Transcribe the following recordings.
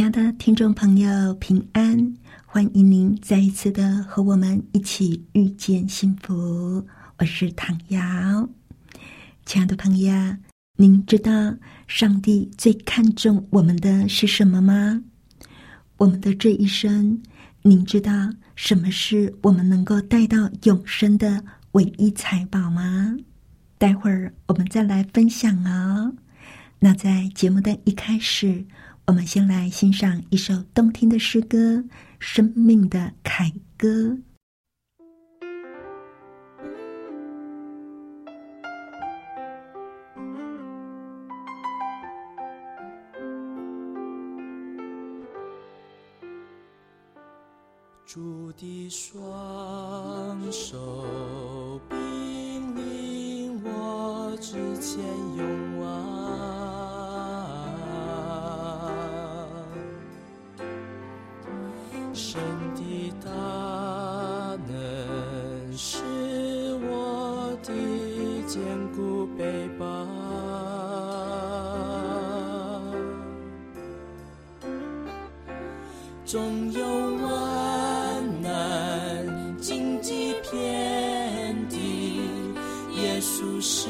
亲爱的听众朋友，平安！欢迎您再一次的和我们一起遇见幸福。我是唐瑶，亲爱的朋友。您知道上帝最看重我们的是什么吗？我们的这一生，您知道什么是我们能够带到永生的唯一财宝吗？待会儿我们再来分享哦。那在节目的一开始，我们先来欣赏一首动听的诗歌《生命的凯歌》。主的双手并领我之前纵有万难荆棘遍地也数十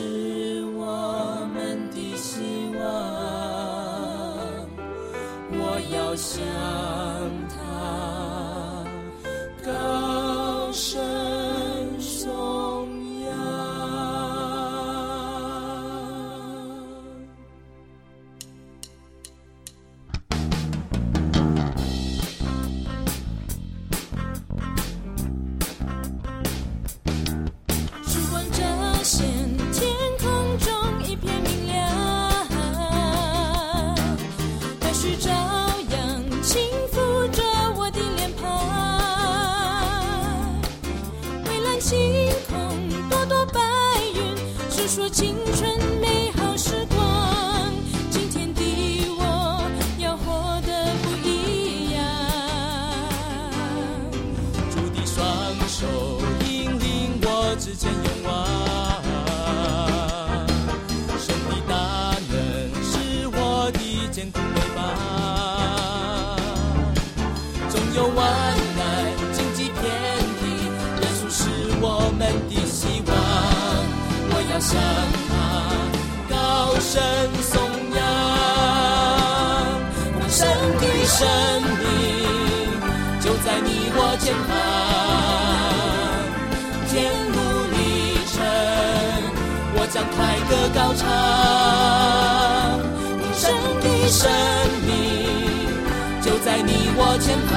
星空，朵朵白云，诉说青春美好时光。今天的我要活得不一样。主的双手引领我之前勇往，向他高声颂扬，丰盛的生命就在你我前方。天路历程，我将凯歌高唱，丰盛的生命就在你我前方，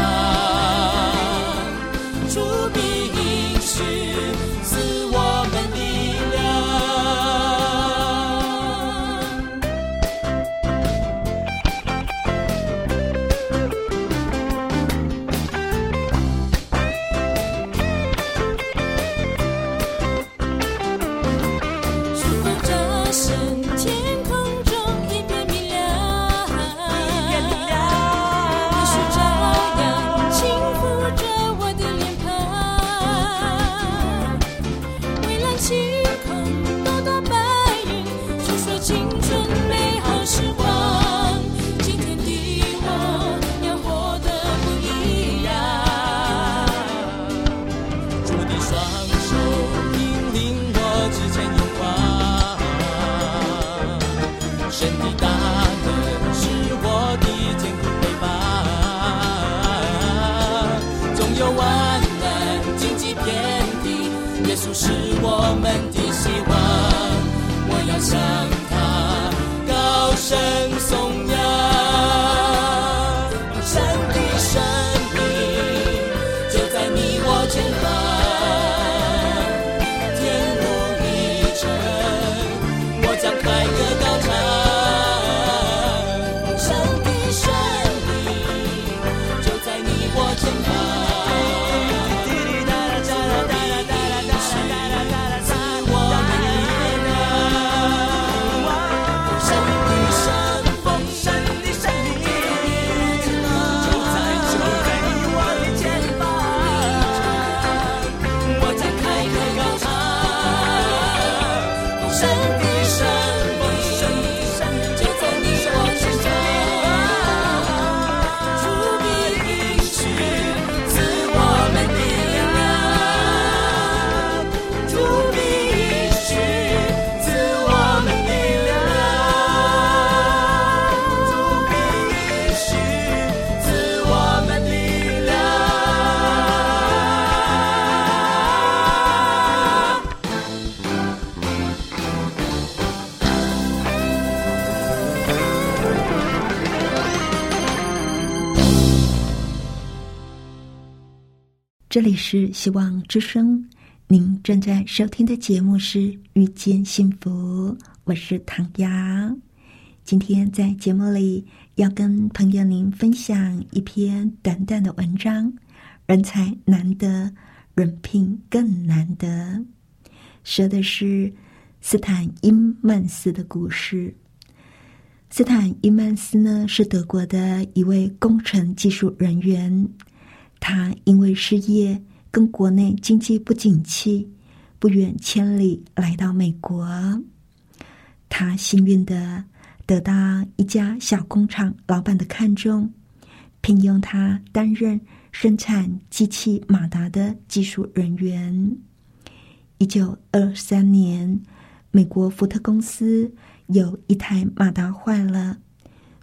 我们的希望，我要向他高声里是希望之声，您正在收听的节目是《遇见幸福》，我是唐瑶。今天在节目里要跟朋友您分享一篇短短的文章，人才难得，人品更难得，说的是斯坦因曼斯的故事。斯坦因曼斯呢是德国的一位工程技术人员。他因为失业跟国内经济不景气，不远千里来到美国。他幸运的得到一家小工厂老板的看重，聘用他担任生产机器马达的技术人员。一九二三年，美国福特公司有一台马达坏了，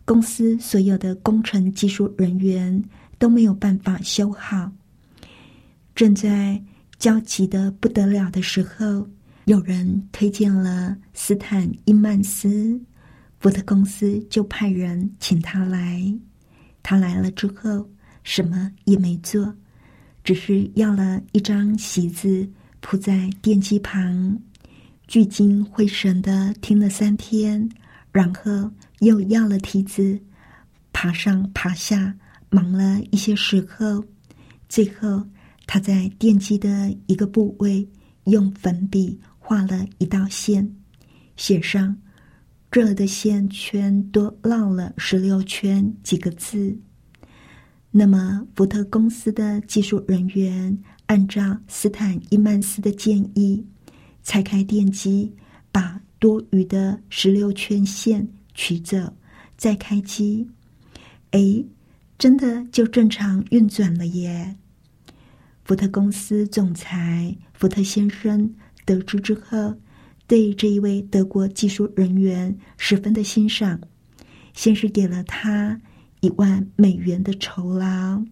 公司所有的工程技术人员。都没有办法修好。正在焦急的不得了的时候，有人推荐了斯坦因曼斯，福特公司就派人请他来。他来了之后，什么也没做，只是要了一张席子铺在电机旁，聚精会神的听了三天，然后又要了梯子，爬上爬下。忙了一些时候，最后他在电机的一个部位用粉笔画了一道线，写上“这儿的线圈多绕了十六圈”几个字。那么，福特公司的技术人员按照斯坦伊曼斯的建议，拆开电机，把多余的十六圈线取走，再开机。哎。真的就正常运转了耶！福特公司总裁福特先生得知之后，对这一位德国技术人员十分的欣赏，先是给了他一万美元的酬劳，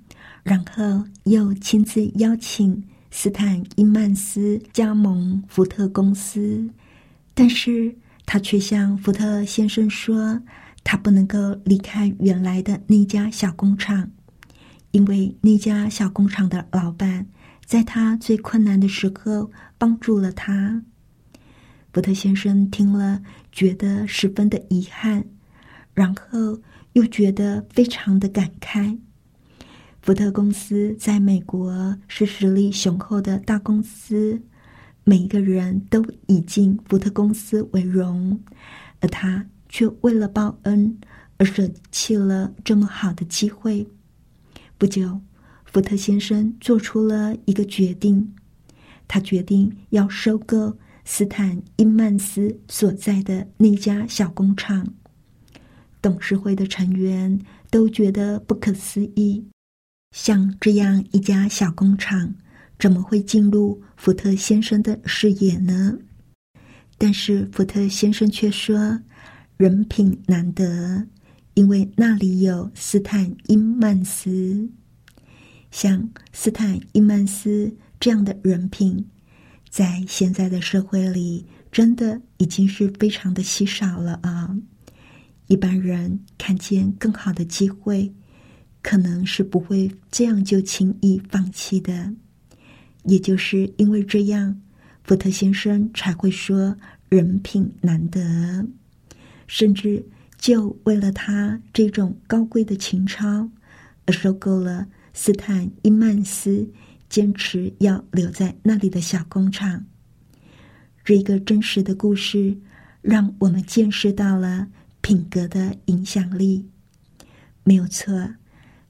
然后又亲自邀请斯坦因曼斯加盟福特公司，但是他却向福特先生说。他不能够离开原来的那家小工厂，因为那家小工厂的老板在他最困难的时候帮助了他。福特先生听了，觉得十分的遗憾，然后又觉得非常的感慨。福特公司在美国是实力雄厚的大公司，每一个人都以进福特公司为荣，而他。却为了报恩而舍弃了这么好的机会。不久，福特先生做出了一个决定，他决定要收购斯坦因曼斯所在的那家小工厂。董事会的成员都觉得不可思议，像这样一家小工厂，怎么会进入福特先生的视野呢？但是福特先生却说。人品难得，因为那里有斯坦因曼斯。像斯坦因曼斯这样的人品，在现在的社会里，真的已经是非常的稀少了啊！一般人看见更好的机会，可能是不会这样就轻易放弃的。也就是因为这样，福特先生才会说人品难得。甚至就为了他这种高贵的情操，而收购了斯坦因曼斯坚持要留在那里的小工厂。这一个真实的故事，让我们见识到了品格的影响力。没有错，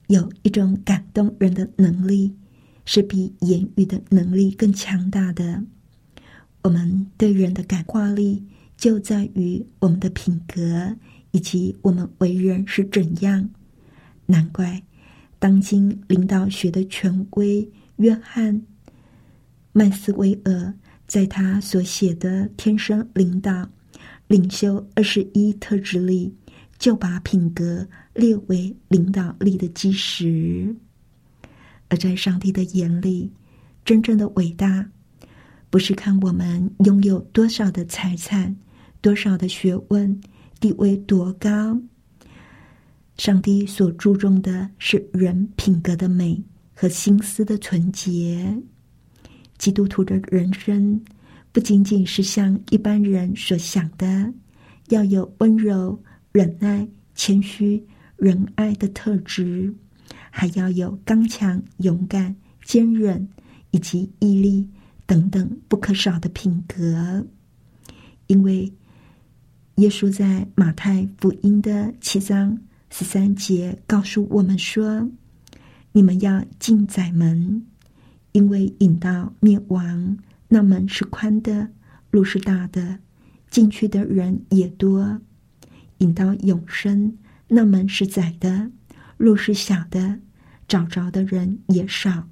有一种感动人的能力，是比言语的能力更强大的。我们对人的感化力。就在于我们的品格以及我们为人是怎样。难怪当今领导学的权威约翰麦斯威尔在他所写的《天生领导领袖二十一特质》里，就把品格列为领导力的基石。而在上帝的眼里，真正的伟大，不是看我们拥有多少的财产、多少的学问、地位多高。上帝所注重的是人品格的美和心思的纯洁。基督徒的人生，不仅仅是像一般人所想的，要有温柔、忍耐、谦虚、仁爱的特质，还要有刚强、勇敢、坚韧以及毅力等等不可少的品格。因为耶稣在马太福音的七章。十三节告诉我们说：“你们要进窄门，因为引到灭亡那门是宽的，路是大的，进去的人也多；引到永生那门是窄的，路是小的，找着的人也少。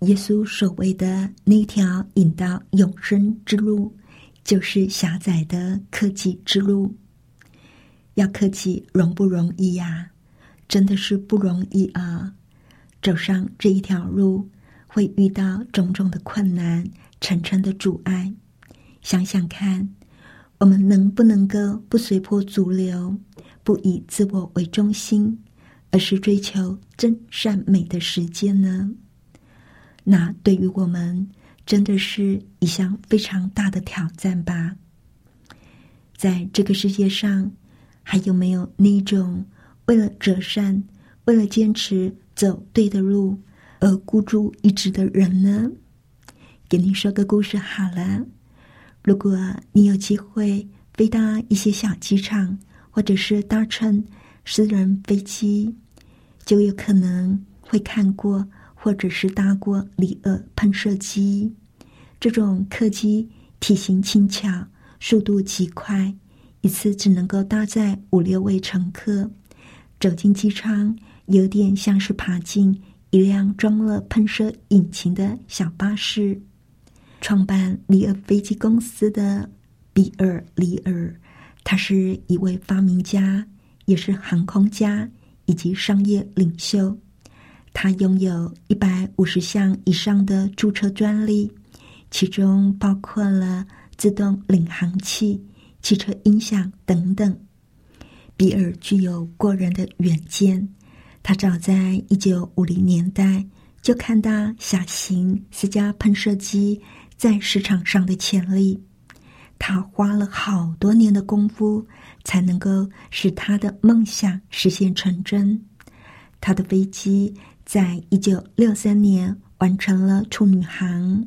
耶稣所谓的那条引到永生之路，就是狭窄的科技之路。”要克己容不容易呀？真的是不容易啊！走上这一条路，会遇到种种的困难、层层的阻碍。想想看，我们能不能够不随波逐流，不以自我为中心，而是追求真善美的时间呢？那对于我们，真的是一项非常大的挑战吧？在这个世界上。还有没有那种为了折善、为了坚持走对的路而孤注一掷的人呢？给您说个故事好了。如果你有机会飞到一些小机场，或者是搭乘私人飞机，就有可能会看过或者是搭过里尔喷射机。这种客机体型轻巧，速度极快。一次只能够搭载五六位乘客，走进机舱，有点像是爬进一辆装了喷射引擎的小巴士。创办里尔飞机公司的比尔·里尔，他是一位发明家，也是航空家以及商业领袖。他拥有一百五十项以上的注册专利，其中包括了自动领航器。汽车音响等等，比尔具有过人的远见。他早在一九五零年代就看到小型私家喷射机在市场上的潜力。他花了好多年的功夫，才能够使他的梦想实现成真。他的飞机在一九六三年完成了处女航，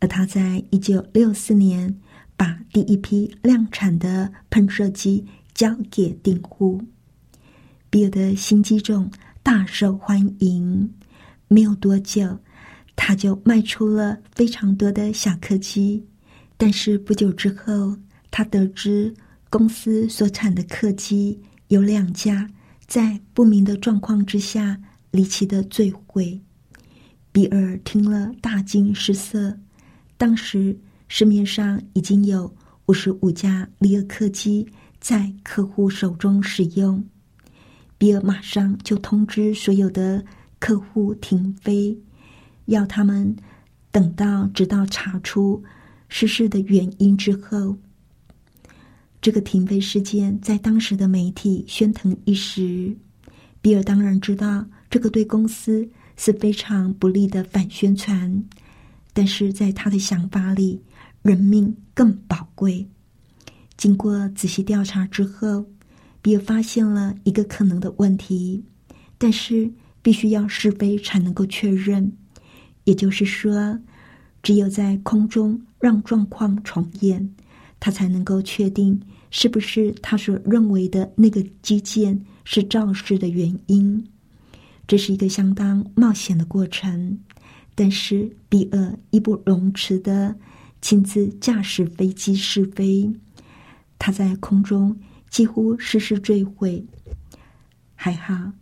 而他在一九六四年。把第一批量产的喷射机交给订户，比尔的新机种大受欢迎。没有多久，他就卖出了非常多的小客机。但是不久之后，他得知公司所产的客机有两架在不明的状况之下离奇的坠毁。比尔听了大惊失色，当时。市面上已经有五十五架利尔客机在客户手中使用，比尔马上就通知所有的客户停飞，要他们等到直到查出失事的原因之后。这个停飞事件在当时的媒体喧腾一时，比尔当然知道这个对公司是非常不利的反宣传，但是在他的想法里。人命更宝贵。经过仔细调查之后，比尔发现了一个可能的问题，但是必须要试飞才能够确认。也就是说，只有在空中让状况重演，他才能够确定是不是他所认为的那个基建是肇事的原因。这是一个相当冒险的过程，但是比尔义不容辞的。亲自驾驶飞机试飞，他在空中几乎失事坠毁。还好，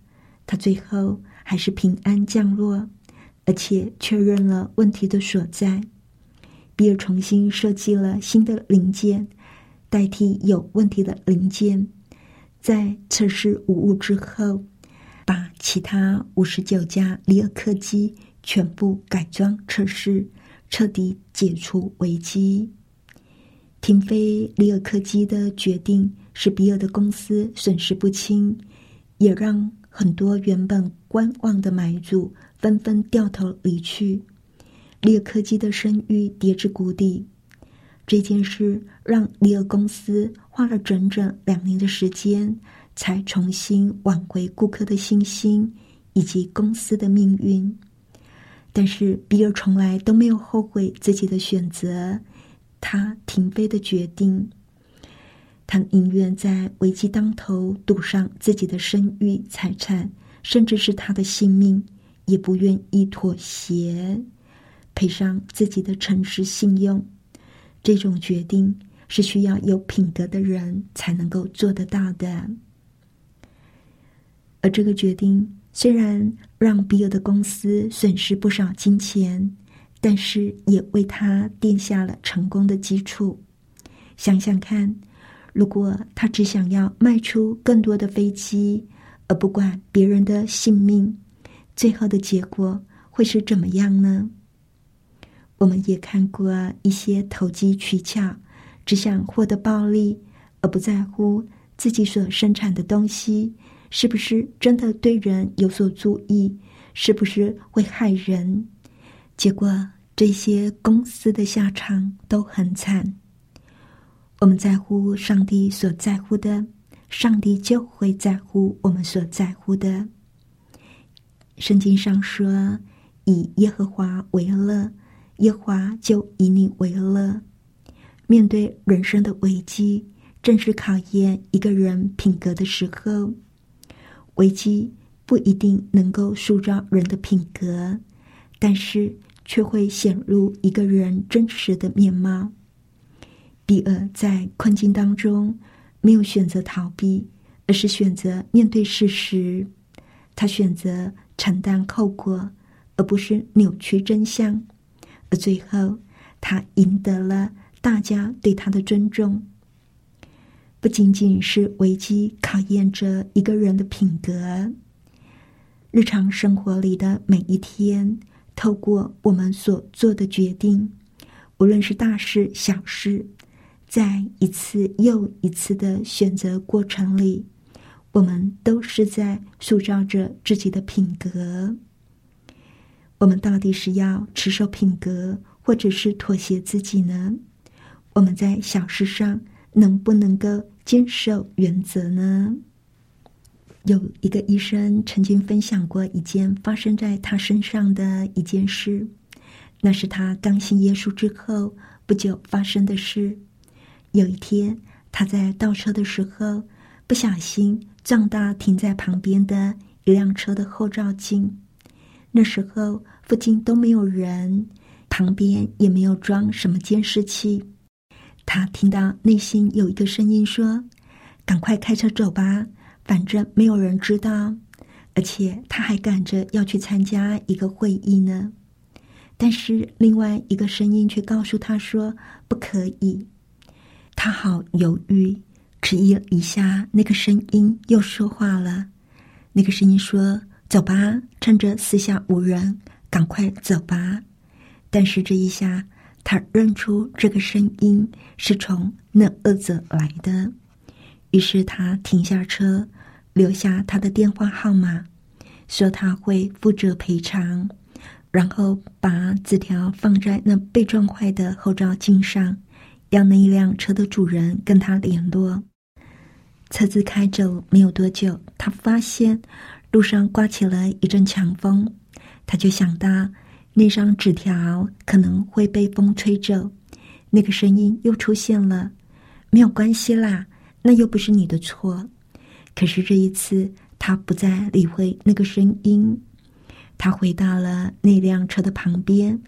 他最后还是平安降落，而且确认了问题的所在。比尔重新设计了新的零件，代替有问题的零件。在测试无误之后，把其他五十九家里尔客机全部改装测试。彻底解除危机。停飞里尔客机的决定使比尔的公司损失不轻，也让很多原本观望的买主纷纷掉头离去。里尔客机的声誉跌至谷底。这件事让里尔公司花了整整两年的时间，才重新挽回顾客的信心以及公司的命运。但是比尔从来都没有后悔自己的选择，他停飞的决定。他宁愿在危机当头赌上自己的声誉、财产，甚至是他的性命，也不愿意妥协，赔上自己的诚实信用。这种决定是需要有品德的人才能够做得到的，而这个决定。虽然让比尔的公司损失不少金钱，但是也为他奠下了成功的基础。想想看，如果他只想要卖出更多的飞机，而不管别人的性命，最后的结果会是怎么样呢？我们也看过一些投机取巧，只想获得暴利，而不在乎自己所生产的东西。是不是真的对人有所注意？是不是会害人？结果这些公司的下场都很惨。我们在乎上帝所在乎的，上帝就会在乎我们所在乎的。圣经上说：“以耶和华为乐，耶和华就以你为乐。”面对人生的危机，正是考验一个人品格的时候。危机不一定能够塑造人的品格，但是却会显露一个人真实的面貌。比尔在困境当中没有选择逃避，而是选择面对事实。他选择承担后果，而不是扭曲真相。而最后，他赢得了大家对他的尊重。不仅仅是危机考验着一个人的品格，日常生活里的每一天，透过我们所做的决定，无论是大事小事，在一次又一次的选择过程里，我们都是在塑造着自己的品格。我们到底是要持守品格，或者是妥协自己呢？我们在小事上能不能够？坚守原则呢？有一个医生曾经分享过一件发生在他身上的一件事，那是他刚信耶稣之后不久发生的事。有一天，他在倒车的时候，不小心撞到停在旁边的一辆车的后照镜。那时候附近都没有人，旁边也没有装什么监视器。他听到内心有一个声音说：“赶快开车走吧，反正没有人知道。”而且他还赶着要去参加一个会议呢。但是另外一个声音却告诉他说：“不可以。”他好犹豫，迟疑了一下，那个声音又说话了。那个声音说：“走吧，趁着四下无人，赶快走吧。”但是这一下。他认出这个声音是从那恶者来的，于是他停下车，留下他的电话号码，说他会负责赔偿，然后把纸条放在那被撞坏的后照镜上，让那一辆车的主人跟他联络。车子开走没有多久，他发现路上刮起了一阵强风，他就想到。那张纸条可能会被风吹走，那个声音又出现了。没有关系啦，那又不是你的错。可是这一次，他不再理会那个声音，他回到了那辆车的旁边，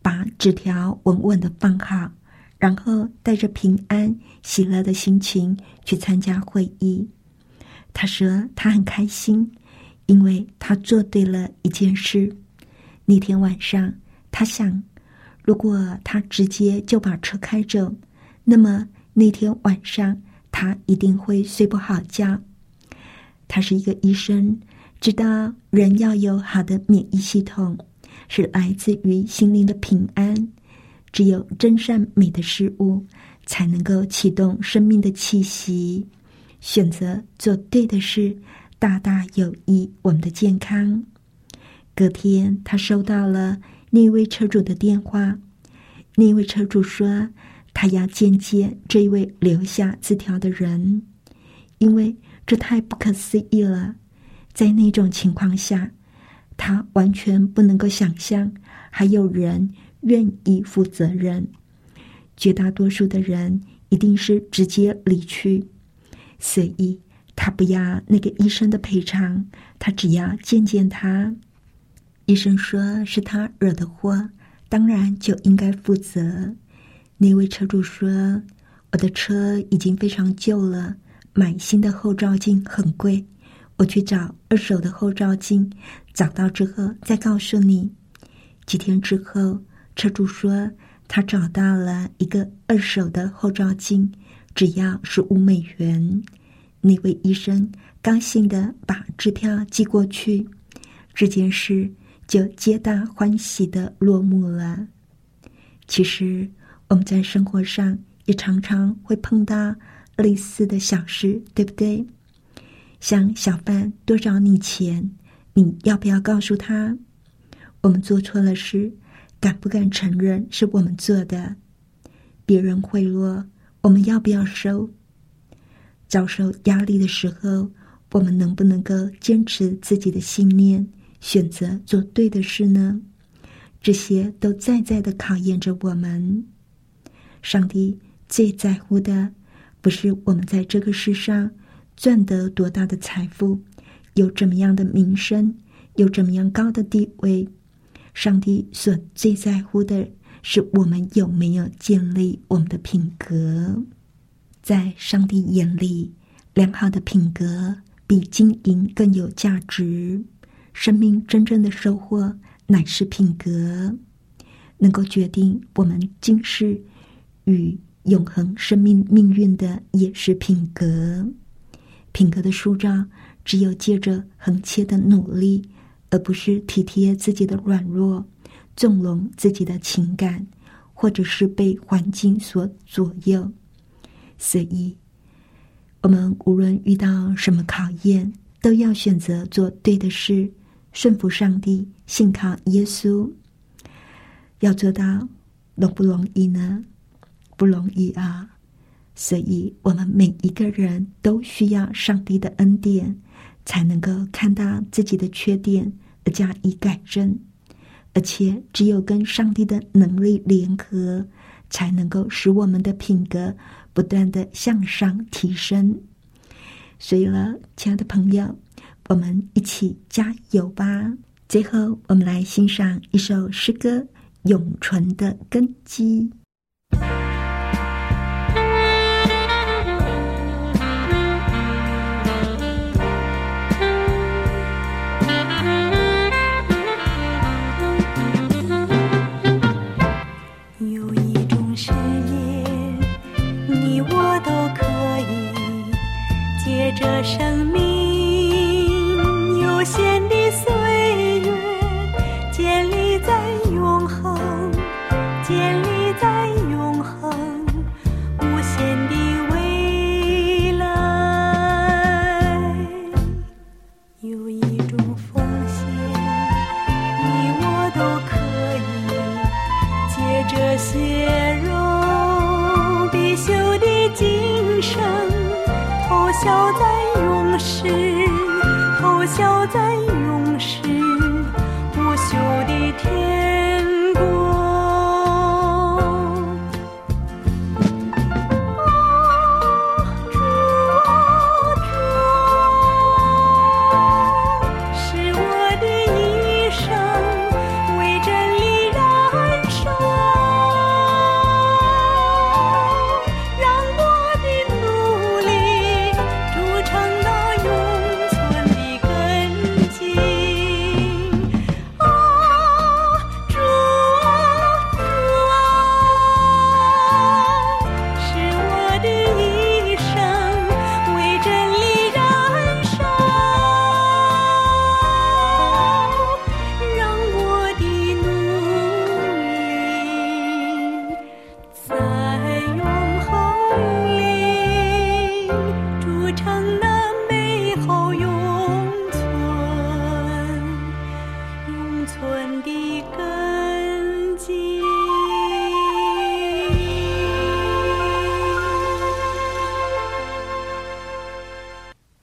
把纸条稳稳的放好，然后带着平安、喜乐的心情去参加会议。他说他很开心，因为他做对了一件事。那天晚上，他想，如果他直接就把车开走，那么那天晚上他一定会睡不好觉。他是一个医生，知道人要有好的免疫系统，是来自于心灵的平安。只有真善美的事物，才能够启动生命的气息。选择做对的事，大大有益我们的健康。隔天，他收到了那位车主的电话。那位车主说，他要见见这位留下字条的人，因为这太不可思议了。在那种情况下，他完全不能够想象还有人愿意负责任。绝大多数的人一定是直接离去，所以他不要那个医生的赔偿，他只要见见他。医生说是他惹的祸，当然就应该负责。那位车主说：“我的车已经非常旧了，买新的后照镜很贵，我去找二手的后照镜，找到之后再告诉你。”几天之后，车主说他找到了一个二手的后照镜，只要十五美元。那位医生高兴的把支票寄过去，这件事。就皆大欢喜的落幕了。其实我们在生活上也常常会碰到类似的小事，对不对？像小贩多找你钱，你要不要告诉他？我们做错了事，敢不敢承认是我们做的？别人贿赂，我们要不要收？遭受压力的时候，我们能不能够坚持自己的信念？选择做对的事呢？这些都在在的考验着我们。上帝最在乎的，不是我们在这个世上赚得多大的财富，有怎么样的名声，有怎么样高的地位。上帝所最在乎的是我们有没有建立我们的品格。在上帝眼里，良好的品格比金银更有价值。生命真正的收获乃是品格，能够决定我们今世与永恒生命命运的也是品格。品格的塑造，只有借着恒切的努力，而不是体贴自己的软弱，纵容自己的情感，或者是被环境所左右。所以，我们无论遇到什么考验，都要选择做对的事。顺服上帝，信靠耶稣，要做到容不容易呢？不容易啊！所以，我们每一个人都需要上帝的恩典，才能够看到自己的缺点而加以改正。而且，只有跟上帝的能力联合，才能够使我们的品格不断的向上提升。所以了，亲爱的朋友。我们一起加油吧！最后，我们来欣赏一首诗歌《永存的根基》。